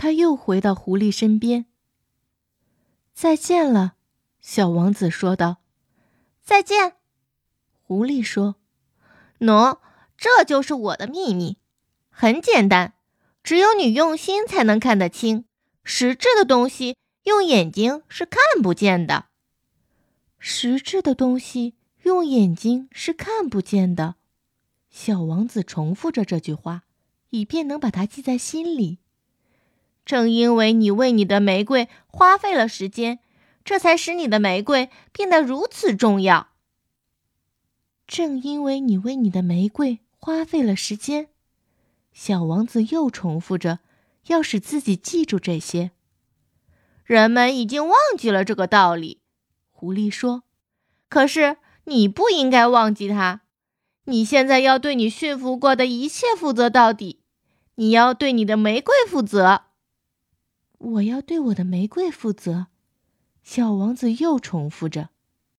他又回到狐狸身边。再见了，小王子说道。再见，狐狸说。喏，这就是我的秘密，很简单，只有你用心才能看得清。实质的东西用眼睛是看不见的。实质的东西用眼睛是看不见的。小王子重复着这句话，以便能把它记在心里。正因为你为你的玫瑰花费了时间，这才使你的玫瑰变得如此重要。正因为你为你的玫瑰花费了时间，小王子又重复着，要使自己记住这些。人们已经忘记了这个道理，狐狸说。可是你不应该忘记它。你现在要对你驯服过的一切负责到底。你要对你的玫瑰负责。我要对我的玫瑰负责。小王子又重复着。